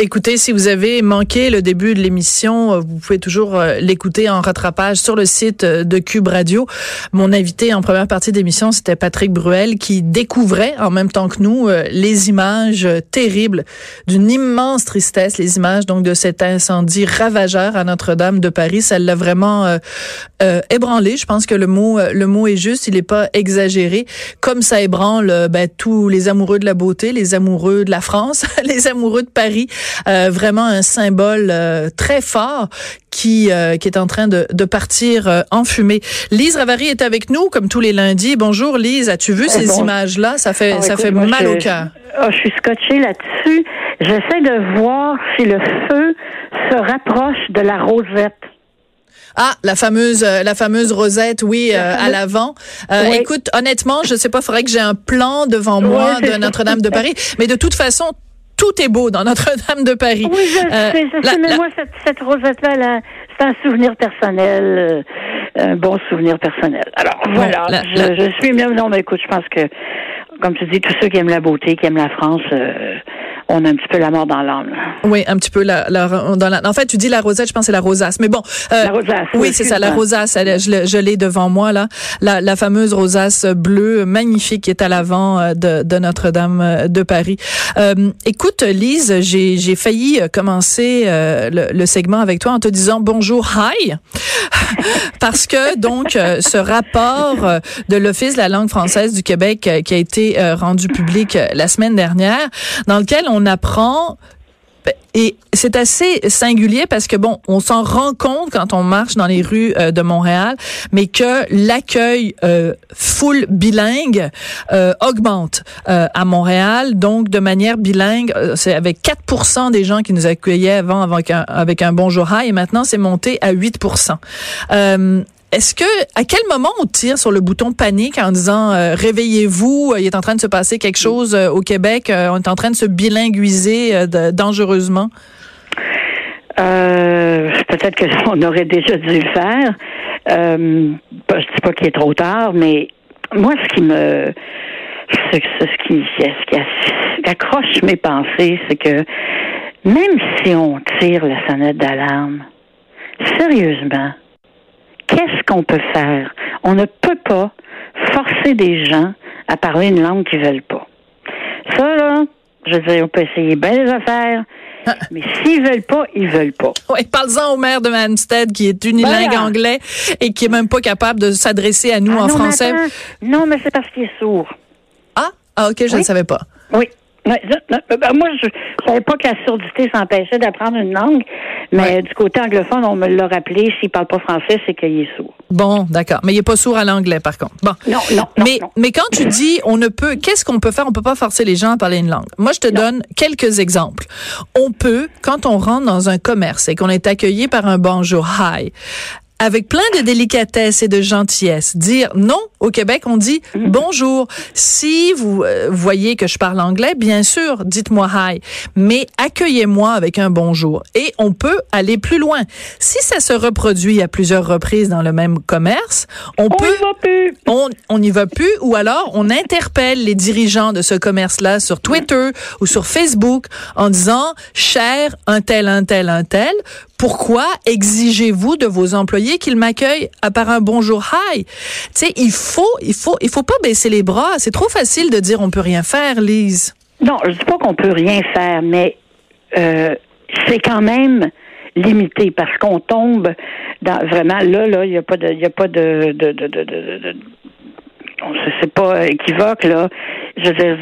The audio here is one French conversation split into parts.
Écoutez, si vous avez manqué le début de l'émission, euh, vous pouvez toujours euh, l'écouter en rattrapage sur le site euh, de Cube Radio. Mon invité en première partie d'émission, c'était Patrick Bruel, qui découvrait en même temps que nous les images terribles d'une immense tristesse, les images donc de cet incendie ravageur à Notre-Dame de Paris. Ça l'a vraiment euh, ébranlé. Je pense que le mot le mot est juste. Il n'est pas exagéré. Comme ça ébranle ben, tous les amoureux de la beauté, les amoureux de la France, les amoureux de Paris. Euh, vraiment un symbole euh, très fort qui euh, qui est en train de, de partir en fumée. Lise Ravary est avec nous comme tous les lundis. Bonjour Lise, as-tu vu ces images là Ça fait ah, ça fait mal au cœur. Oh, je suis scotchée là-dessus. J'essaie de voir si le feu se rapproche de la rosette. Ah, la fameuse, la fameuse rosette, oui, à l'avant. Écoute, honnêtement, je sais pas, faudrait que j'ai un plan devant moi de Notre-Dame de Paris. Mais de toute façon, tout est beau dans Notre-Dame de Paris. Oui, je euh, sais, je sais, mais moi, cette, cette rosette-là, c'est un souvenir personnel, euh, un bon souvenir personnel. Alors, voilà, je, je, suis même, non, mais écoute, je pense que, comme tu dis, tous ceux qui aiment la beauté, qui aiment la France, euh, on a un petit peu la mort dans l'âme. Oui, un petit peu la, la, dans la. En fait, tu dis la rosette, je pense que c'est la rosace. Mais bon. Euh, la rosace. Oui, c'est ça, la rosace. je, je l'ai devant moi là, la, la fameuse rosace bleue magnifique qui est à l'avant euh, de, de Notre-Dame euh, de Paris. Euh, écoute, Lise, j'ai j'ai failli commencer le, le, segment avec toi en te disant bonjour, hi, parce que donc ce rapport de l'Office de la langue française du Québec qui a été rendu public la semaine dernière, dans lequel on on et c'est assez singulier parce que bon, on s'en rend compte quand on marche dans les rues euh, de Montréal, mais que l'accueil euh, full bilingue euh, augmente à Montréal, donc de manière bilingue, c'est avec 4% des gens qui nous accueillaient avant avec un, avec un bonjour. Hi et maintenant c'est monté à 8%. Est-ce que à quel moment on tire sur le bouton panique en disant euh, réveillez-vous, euh, il est en train de se passer quelque chose euh, au Québec, on est en train de se bilinguiser dangereusement? Peut-être qu'on aurait déjà dû le faire. Je dis pas qu'il est trop tard, mais moi, ce qui me ce, ce qui, ce qui accroche mes pensées, c'est que même si on tire la sonnette d'alarme, sérieusement, qu'est-ce qu'on peut faire? On ne peut pas forcer des gens à parler une langue qu'ils veulent pas. Ça, là, je veux dire, on peut essayer bien les affaires, mais s'ils veulent pas, ils veulent pas. Oui, parle-en au maire de Manstead qui est unilingue anglais et qui est même pas capable de s'adresser à nous ah en français. non, mais c'est parce qu'il est sourd. Ah, ah ok, je ne savais pas. Oui. Ben, moi, je ne savais pas que la surdité s'empêchait d'apprendre une langue, mais du côté anglophone, on me l'a rappelé, s'il parle pas français, c'est qu'il est sourd. Bon, d'accord. Mais il est pas sourd à l'anglais, par contre. Bon. Non, non, mais, mais quand tu dis on ne peut, qu'est-ce qu'on peut faire? On peut pas forcer les gens à parler une langue. Moi, je te donne quelques exemples. On peut, quand on rentre dans un commerce et qu'on est accueilli par un bonjour hi, avec plein de délicatesse et de gentillesse, dire non. Au Québec, on dit mm. bonjour. Si vous euh, voyez que je parle anglais, bien sûr, dites-moi hi, mais accueillez-moi avec un bonjour. Et on peut aller plus loin. Si ça se reproduit à plusieurs reprises dans le même commerce, on, peut, y va plus. On, on n'y va plus, ou alors on interpelle les dirigeants de ce commerce-là sur Twitter ou sur Facebook en disant cher un tel, un tel, un tel pourquoi exigez-vous de vos employés qu'ils m'accueillent? Par un bonjour hi? Tu sais, il faut, il faut, il faut pas baisser les bras. C'est trop facile de dire on peut rien faire, Lise. Non, je dis pas qu'on peut rien faire, mais euh, c'est quand même limité parce qu'on tombe dans vraiment là, là, il n'y a pas de c'est pas équivoque là. Je veux dire,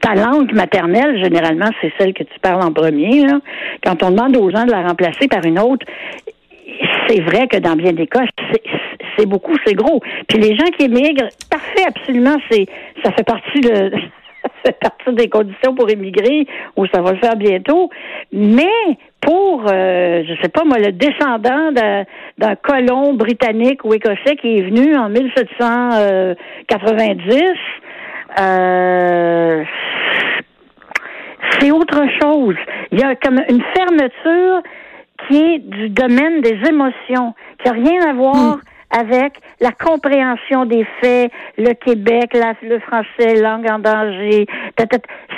ta, langue maternelle, généralement, c'est celle que tu parles en premier. Quand on demande aux gens de la remplacer par une autre, c'est vrai que dans bien des cas, c'est beaucoup, c'est gros. Puis les gens qui émigrent, parfait, absolument, c'est ça fait partie de ça fait partie des conditions pour émigrer, ou ça va le faire bientôt. Mais pour, euh, je sais pas moi, le descendant d'un colon britannique ou écossais qui est venu en 1790, euh, c'est autre chose. Il y a comme une fermeture qui est du domaine des émotions, qui n'a rien à voir avec la compréhension des faits, le Québec, la- le français, langue en danger.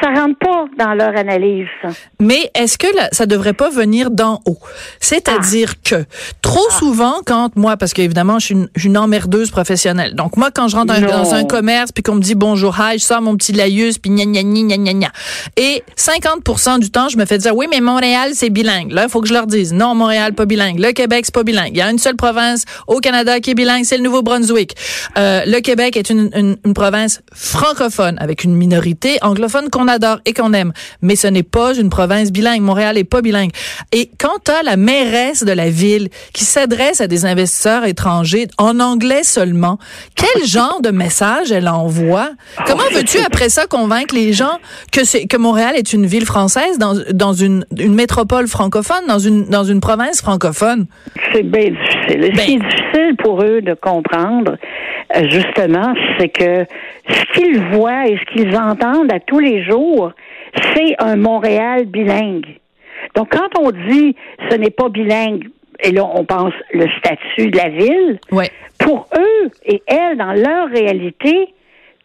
Ça rentre pas dans leur analyse. ça. Mais est-ce que ça devrait pas venir d'en haut? C'est-à-dire Ah. que trop souvent, quand moi, parce qu'évidemment, je suis une, emmerdeuse professionnelle. Donc moi, quand je rentre dans, un commerce, puis qu'on me dit bonjour, hi, je sors mon petit laïus, puis gna gna gna gna gna gna. Et 50% du temps, je me fais dire, oui, mais Montréal, c'est bilingue. Là, il faut que je leur dise, non, Montréal, pas bilingue. Le Québec, c'est pas bilingue. Il y a une seule province au Canada qui est bilingue, c'est le Nouveau-Brunswick. Euh, le Québec est une, une, une province francophone, avec une minorité anglophone qu'on adore et qu'on aime. Mais ce n'est pas une province bilingue. Montréal est pas bilingue. Et quand tu as la mairesse de la ville qui s'adresse à des investisseurs étrangers en anglais seulement, quel genre de message elle envoie? Comment veux-tu après ça convaincre les gens que c'est que Montréal est une ville française dans, dans une, une métropole francophone, dans une, dans une province francophone? C'est bien difficile. Ce qui est difficile pour eux de comprendre, euh, justement, c'est que ce qu'ils voient et ce qu'ils entendent à tous les jours, c'est un Montréal bilingue. Donc, quand on dit ce n'est pas bilingue, et là, on pense le statut de la ville, Ouais. pour eux et elles, dans leur réalité,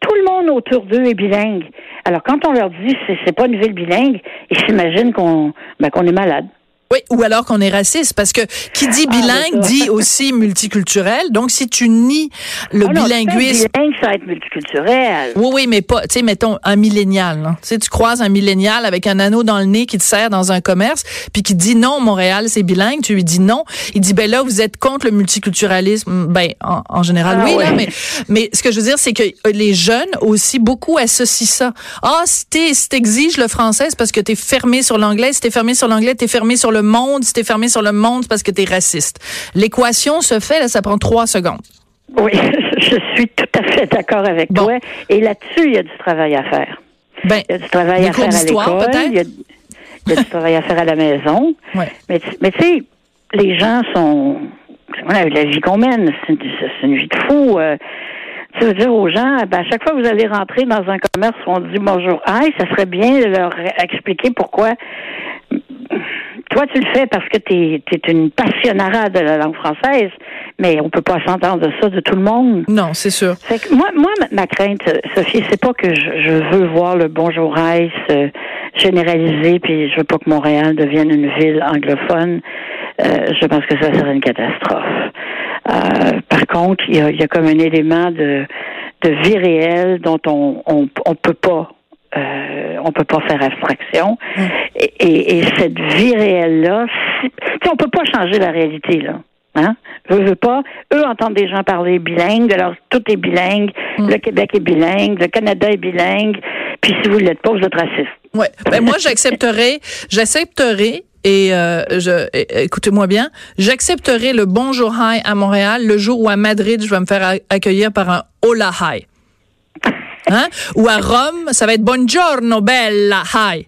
tout le monde autour d'eux est bilingue. Alors, quand on leur dit c'est, c'est pas une ville bilingue, ils s'imaginent qu'on, ben, qu'on est malade. Oui, ou alors qu'on est raciste, parce que qui dit Ah, bilingue ça. dit aussi multiculturel. Donc, si tu nies le Ah bilinguisme bilingue, ça être multiculturel. Oui, oui, mais pas, tu sais, mettons un millénial. là. Tu sais, tu croises un millénial avec un anneau dans le nez qui te sert dans un commerce, puis qui dit non, Montréal, c'est bilingue. Tu lui dis non. Il dit, ben là, vous êtes contre le multiculturalisme. Ben, en, en général, Ah oui, là, mais, mais ce que je veux dire, c'est que euh, les jeunes aussi, beaucoup associent ça. Ah, si t'es- si t'exiges le français, c'est parce que t'es fermé sur l'anglais. Si t'es fermé sur l'anglais, t'es fermé sur le monde. Si t'es fermé sur le monde, c'est parce que t'es raciste. L'équation se fait, là, ça prend trois secondes. Oui, je suis tout à fait d'accord avec Bon. toi. Et là-dessus, il y a du travail à faire. Ben, Il y a du travail à faire à l'école. Il y a, il y a du travail à faire à la maison. ouais. Mais, tu- mais tu sais, les gens sont. Voilà, la vie qu'on mène, c'est une, vie de fou. Euh, tu veux dire aux gens, ben, à chaque fois que vous allez rentrer dans un commerce où on dit bonjour, aïe, ça serait bien de leur expliquer pourquoi. Toi, tu le fais parce que tu es, une passionnara de la langue française, mais on peut pas s'entendre de ça de tout le monde. Non, c'est sûr. Fait que moi, moi, ma, crainte, Sophie, c'est pas que je, je veux voir le bonjour Ice euh, généralisé, puis je veux pas que Montréal devienne une ville anglophone. Euh, je pense que ça serait une catastrophe. Euh, par contre, il y a, y a comme un élément de, de vie réelle dont on on, on peut pas euh, on peut pas faire abstraction. Et, et, et cette vie réelle-là, si- tu sais, on peut pas changer la réalité, là. Hein? Veux, veux pas. Eux entendent des gens parler bilingue, alors tout est bilingue, le Québec est bilingue, le Canada est bilingue, puis si vous ne l'êtes pas, vous êtes raciste. Ouais. Ben moi j'accepterai, j'accepterai et euh, je écoutez-moi bien, j'accepterai le bonjour hi à Montréal le jour où à Madrid je vais me faire accueillir par un hola hi. Hein? Ou à Rome, ça va être buongiorno bella hi.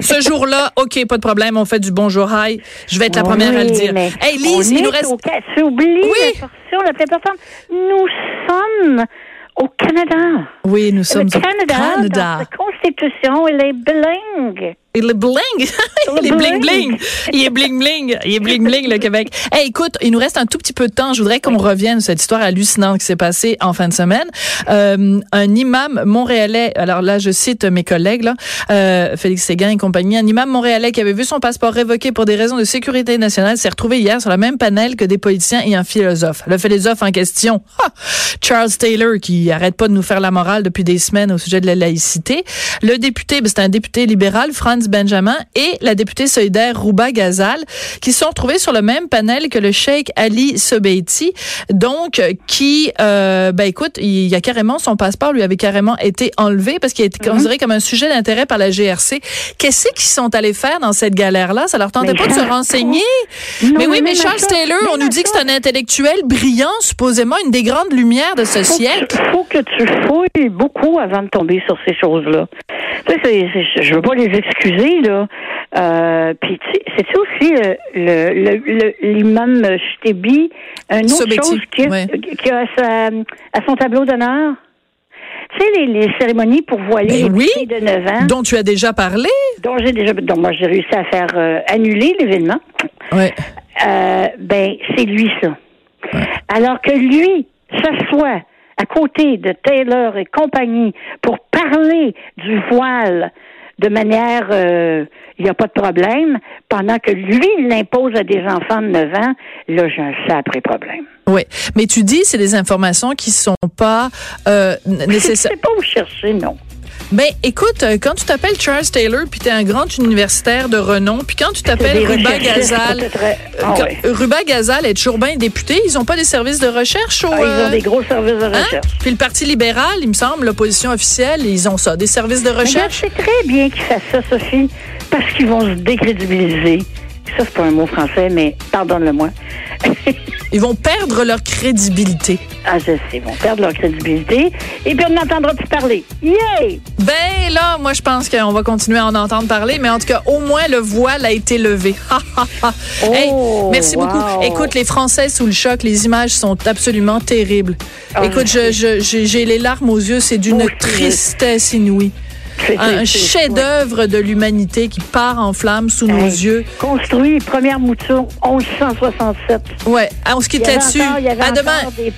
Ce jour-là, OK, pas de problème, on fait du bonjour hi. Je vais être la première à le dire. Hey Lise, il nous est reste au oublies Oui. la portion la plus importante. Nous sommes au Canada. Oui, nous sommes le au Canada, Canada. dans sa constitution, il est bilingue. Il est bling. il est bling bling. Il est bling bling. Il est bling bling le Québec. Hey, écoute, il nous reste un tout petit peu de temps. Je voudrais qu'on revienne sur cette histoire hallucinante qui s'est passée en fin de semaine. Euh, un imam montréalais. Alors là, je cite mes collègues là, euh, Félix Séguin et compagnie. Un imam montréalais qui avait vu son passeport révoqué pour des raisons de sécurité nationale s'est retrouvé hier sur le même panel que des politiciens et un philosophe. Le philosophe en question, ah, Charles Taylor, qui arrête pas de nous faire la morale depuis des semaines au sujet de la laïcité. Le député, ben, c'est un député libéral, Franz Benjamin, et la députée solidaire Rouba Ghazal, qui sont retrouvés sur le même panel que le cheikh Ali Sobeiti, donc qui, euh, ben écoute, il y a carrément son passeport lui avait carrément été enlevé parce qu'il a été considéré comme un sujet d'intérêt par la GRC. Qu'est-ce qu'ils sont allés faire dans cette galère-là? Ça leur tentait Mais pas de se renseigner? Non, Mais oui, mais Charles Taylor, on nous dit que c'est un intellectuel brillant, supposément une des grandes lumières de ce faut siècle. Que, faut que tu fouilles beaucoup avant de tomber sur ces choses-là. Tu sais, je veux pas les excuser, là. Euh, Puis, tu sais, c'est-tu aussi euh, le, l'imam Chtebi, une autre chose qui, ouais. qui a à, sa- à son tableau d'honneur? Tu sais, les, les cérémonies pour voiler Ben les oui. filles de 9 ans, dont tu as déjà parlé. dont j'ai déjà, dont moi j'ai réussi à faire euh, annuler l'événement. Ouais. Ben, c'est lui, ça. Alors que lui s'assoit à côté de Taylor et compagnie pour parler du voile de manière, euh, il n'y a pas de problème, pendant que lui l'impose à des enfants de 9 ans, là, j'ai un sacré problème. Oui, mais tu dis c'est des informations qui sont pas euh, Je nécessaires. sais pas où chercher, non. Ben écoute, euh, quand tu t'appelles Charles Taylor puis tu es un grand universitaire de renom, puis quand tu t'appelles Ruba Gazal, peut-être, euh, ah ouais. Ruba Gazal est toujours bien député, ils ont pas des services de recherche au Ah, ils euh, ont des gros services de hein? recherche. Puis le Parti libéral, il me semble, l'opposition officielle, ils ont ça, des services de regarde, recherche. c'est très bien qu'ils fassent ça, Sophie, parce qu'ils vont se décrédibiliser. Ça, c'est pas un mot français, mais pardonne-le-moi. Ils vont perdre leur crédibilité. ah, je sais, ils vont perdre leur crédibilité. Et puis, on n'entendra plus parler. Yay! Ben là, moi je pense qu'on va continuer à en entendre parler, mais en tout cas, au moins le voile a été levé. Hey, Oh, merci wow. beaucoup. Écoute, les Français sous le choc, les images sont absolument terribles. Ah, Écoute, je, je- j'ai j'ai les larmes aux yeux, c'est d'une tristesse inouïe. Un chef-d'œuvre de l'humanité qui part en flammes sous nos yeux. Construit, première mouture, 1167. Ouais, on se quitte là-dessus. À demain. des